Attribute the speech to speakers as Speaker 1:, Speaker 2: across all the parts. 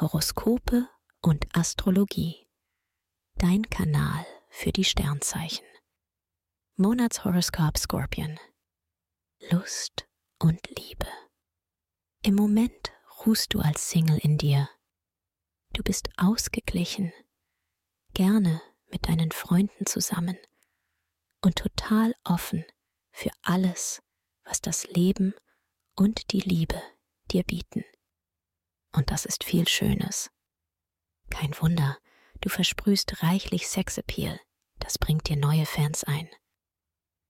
Speaker 1: Horoskope und Astrologie. Dein Kanal für die Sternzeichen. Monatshoroskop Scorpion. Lust und Liebe. Im Moment ruhst du als Single in dir. Du bist ausgeglichen, gerne mit deinen Freunden zusammen und total offen für alles, was das Leben und die Liebe dir bieten. Und das ist viel Schönes. Kein Wunder, du versprühst reichlich Sexappeal, das bringt dir neue Fans ein.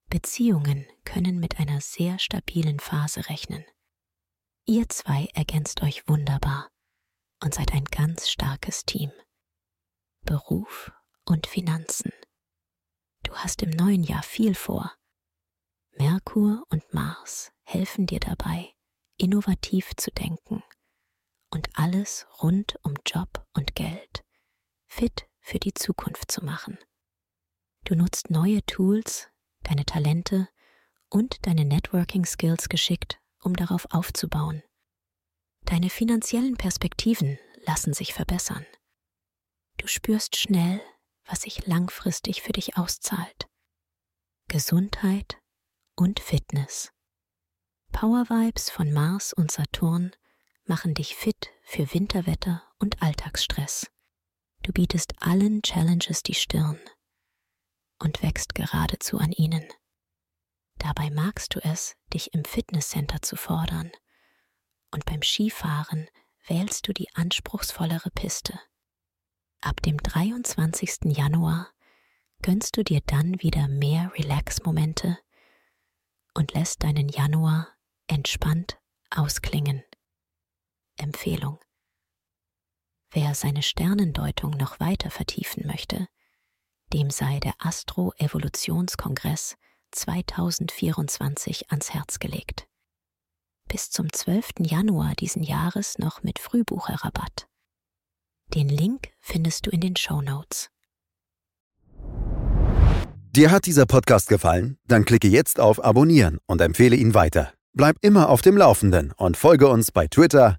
Speaker 1: Beziehungen können mit einer sehr stabilen Phase rechnen. Ihr zwei ergänzt euch wunderbar und seid ein ganz starkes Team. Beruf und Finanzen. Du hast im neuen Jahr viel vor. Merkur und Mars helfen dir dabei, innovativ zu denken alles rund um Job und Geld fit für die Zukunft zu machen. Du nutzt neue Tools, deine Talente und deine Networking-Skills geschickt, um darauf aufzubauen. Deine finanziellen Perspektiven lassen sich verbessern. Du spürst schnell, was sich langfristig für dich auszahlt. Gesundheit und Fitness. Power Vibes von Mars und Saturn machen dich fit für Winterwetter und Alltagsstress. Du bietest allen Challenges die Stirn und wächst geradezu an ihnen. Dabei magst du es, dich im Fitnesscenter zu fordern, und beim Skifahren wählst du die anspruchsvollere Piste. Ab dem 23. Januar gönnst du dir dann wieder mehr Relax-Momente und lässt deinen Januar entspannt ausklingen. Empfehlung. Wer seine Sternendeutung noch weiter vertiefen möchte, dem sei der Astro-Evolutionskongress 2024 ans Herz gelegt. Bis zum 12. Januar diesen Jahres noch mit Frühbucherrabatt. Den Link findest du in den Show Notes.
Speaker 2: Dir hat dieser Podcast gefallen? Dann klicke jetzt auf Abonnieren und empfehle ihn weiter. Bleib immer auf dem Laufenden und folge uns bei Twitter,